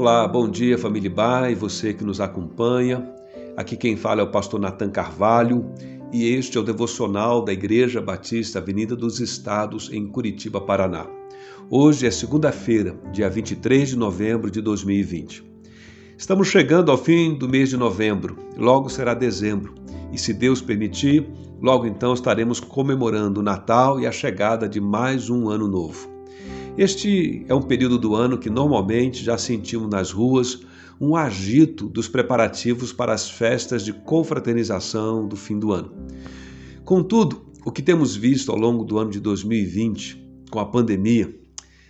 Olá, bom dia família Bai, você que nos acompanha. Aqui quem fala é o pastor Natan Carvalho e este é o devocional da Igreja Batista Avenida dos Estados em Curitiba, Paraná. Hoje é segunda-feira, dia 23 de novembro de 2020. Estamos chegando ao fim do mês de novembro, logo será dezembro e, se Deus permitir, logo então estaremos comemorando o Natal e a chegada de mais um ano novo. Este é um período do ano que normalmente já sentimos nas ruas um agito dos preparativos para as festas de confraternização do fim do ano. Contudo, o que temos visto ao longo do ano de 2020, com a pandemia,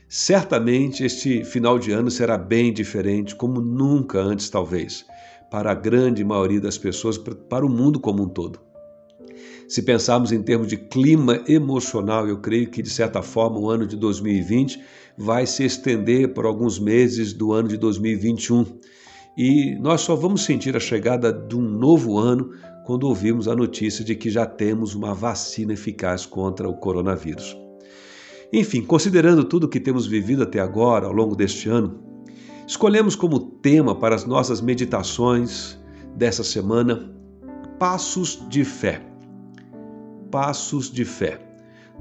certamente este final de ano será bem diferente, como nunca antes, talvez, para a grande maioria das pessoas, para o mundo como um todo. Se pensarmos em termos de clima emocional, eu creio que, de certa forma, o ano de 2020 vai se estender por alguns meses do ano de 2021. E nós só vamos sentir a chegada de um novo ano quando ouvimos a notícia de que já temos uma vacina eficaz contra o coronavírus. Enfim, considerando tudo o que temos vivido até agora, ao longo deste ano, escolhemos como tema para as nossas meditações dessa semana Passos de Fé passos de fé.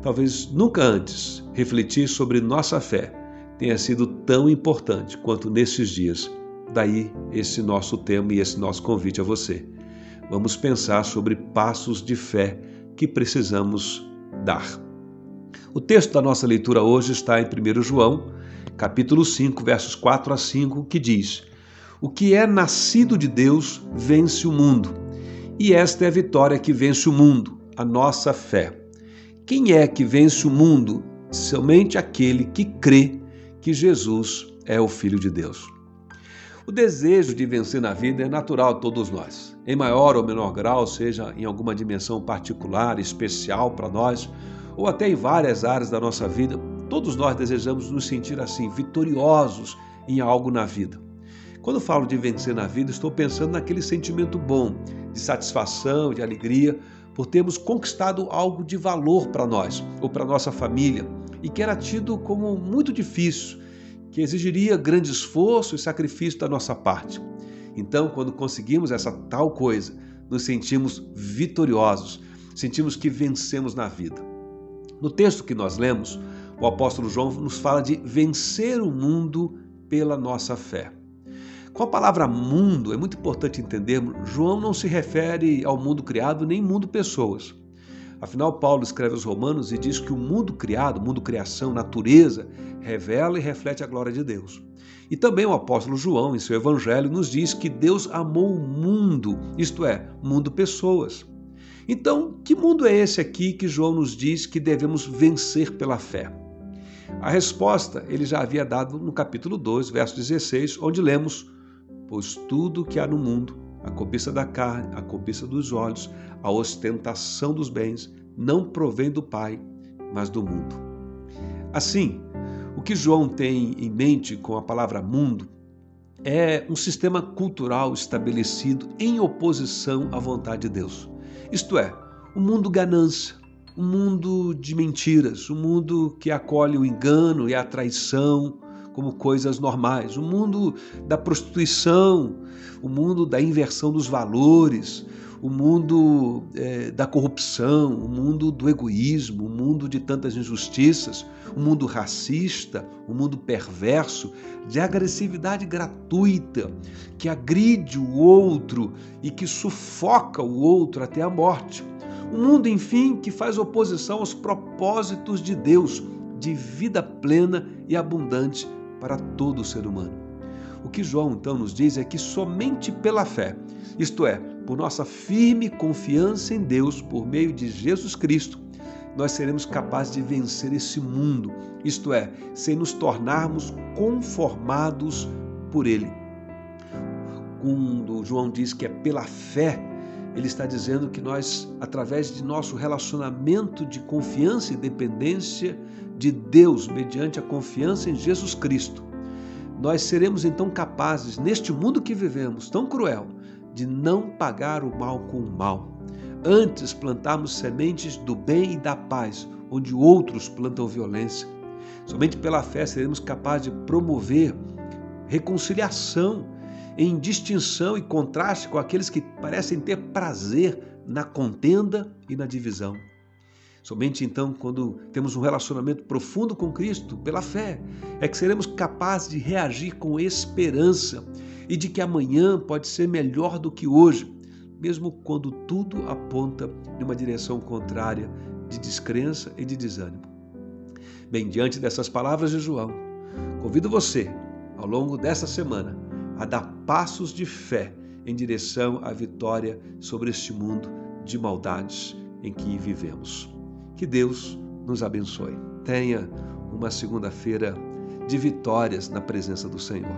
Talvez nunca antes refletir sobre nossa fé tenha sido tão importante quanto nesses dias. Daí esse nosso tema e esse nosso convite a você. Vamos pensar sobre passos de fé que precisamos dar. O texto da nossa leitura hoje está em 1 João, capítulo 5, versos 4 a 5, que diz: O que é nascido de Deus vence o mundo, e esta é a vitória que vence o mundo, a nossa fé. Quem é que vence o mundo? Somente aquele que crê que Jesus é o Filho de Deus. O desejo de vencer na vida é natural a todos nós, em maior ou menor grau, seja em alguma dimensão particular, especial para nós, ou até em várias áreas da nossa vida. Todos nós desejamos nos sentir assim, vitoriosos em algo na vida. Quando falo de vencer na vida, estou pensando naquele sentimento bom, de satisfação, de alegria, por termos conquistado algo de valor para nós ou para nossa família e que era tido como muito difícil, que exigiria grande esforço e sacrifício da nossa parte. Então, quando conseguimos essa tal coisa, nos sentimos vitoriosos, sentimos que vencemos na vida. No texto que nós lemos, o apóstolo João nos fala de vencer o mundo pela nossa fé. Com a palavra mundo, é muito importante entendermos, João não se refere ao mundo criado nem mundo pessoas. Afinal, Paulo escreve aos Romanos e diz que o mundo criado, mundo criação, natureza, revela e reflete a glória de Deus. E também o apóstolo João, em seu evangelho, nos diz que Deus amou o mundo, isto é, mundo pessoas. Então, que mundo é esse aqui que João nos diz que devemos vencer pela fé? A resposta ele já havia dado no capítulo 2, verso 16, onde lemos: pois tudo que há no mundo, a cobiça da carne, a cobiça dos olhos, a ostentação dos bens, não provém do Pai, mas do mundo. Assim, o que João tem em mente com a palavra mundo é um sistema cultural estabelecido em oposição à vontade de Deus. Isto é, um mundo ganância, um mundo de mentiras, um mundo que acolhe o engano e a traição, como coisas normais. O mundo da prostituição, o mundo da inversão dos valores, o mundo é, da corrupção, o mundo do egoísmo, o mundo de tantas injustiças, o mundo racista, o mundo perverso, de agressividade gratuita, que agride o outro e que sufoca o outro até a morte. Um mundo, enfim, que faz oposição aos propósitos de Deus de vida plena e abundante para todo ser humano. O que João então nos diz é que somente pela fé, isto é, por nossa firme confiança em Deus por meio de Jesus Cristo, nós seremos capazes de vencer esse mundo, isto é, sem nos tornarmos conformados por ele. Quando João diz que é pela fé, ele está dizendo que nós, através de nosso relacionamento de confiança e dependência de Deus, mediante a confiança em Jesus Cristo, nós seremos então capazes, neste mundo que vivemos, tão cruel, de não pagar o mal com o mal. Antes plantarmos sementes do bem e da paz, onde outros plantam violência. Somente pela fé seremos capazes de promover reconciliação, em distinção e contraste com aqueles que parecem ter prazer na contenda e na divisão. Somente então, quando temos um relacionamento profundo com Cristo, pela fé, é que seremos capazes de reagir com esperança e de que amanhã pode ser melhor do que hoje, mesmo quando tudo aponta em uma direção contrária de descrença e de desânimo. Bem, diante dessas palavras de João, convido você, ao longo dessa semana, a dar passos de fé em direção à vitória sobre este mundo de maldades em que vivemos. Que Deus nos abençoe. Tenha uma segunda-feira de vitórias na presença do Senhor.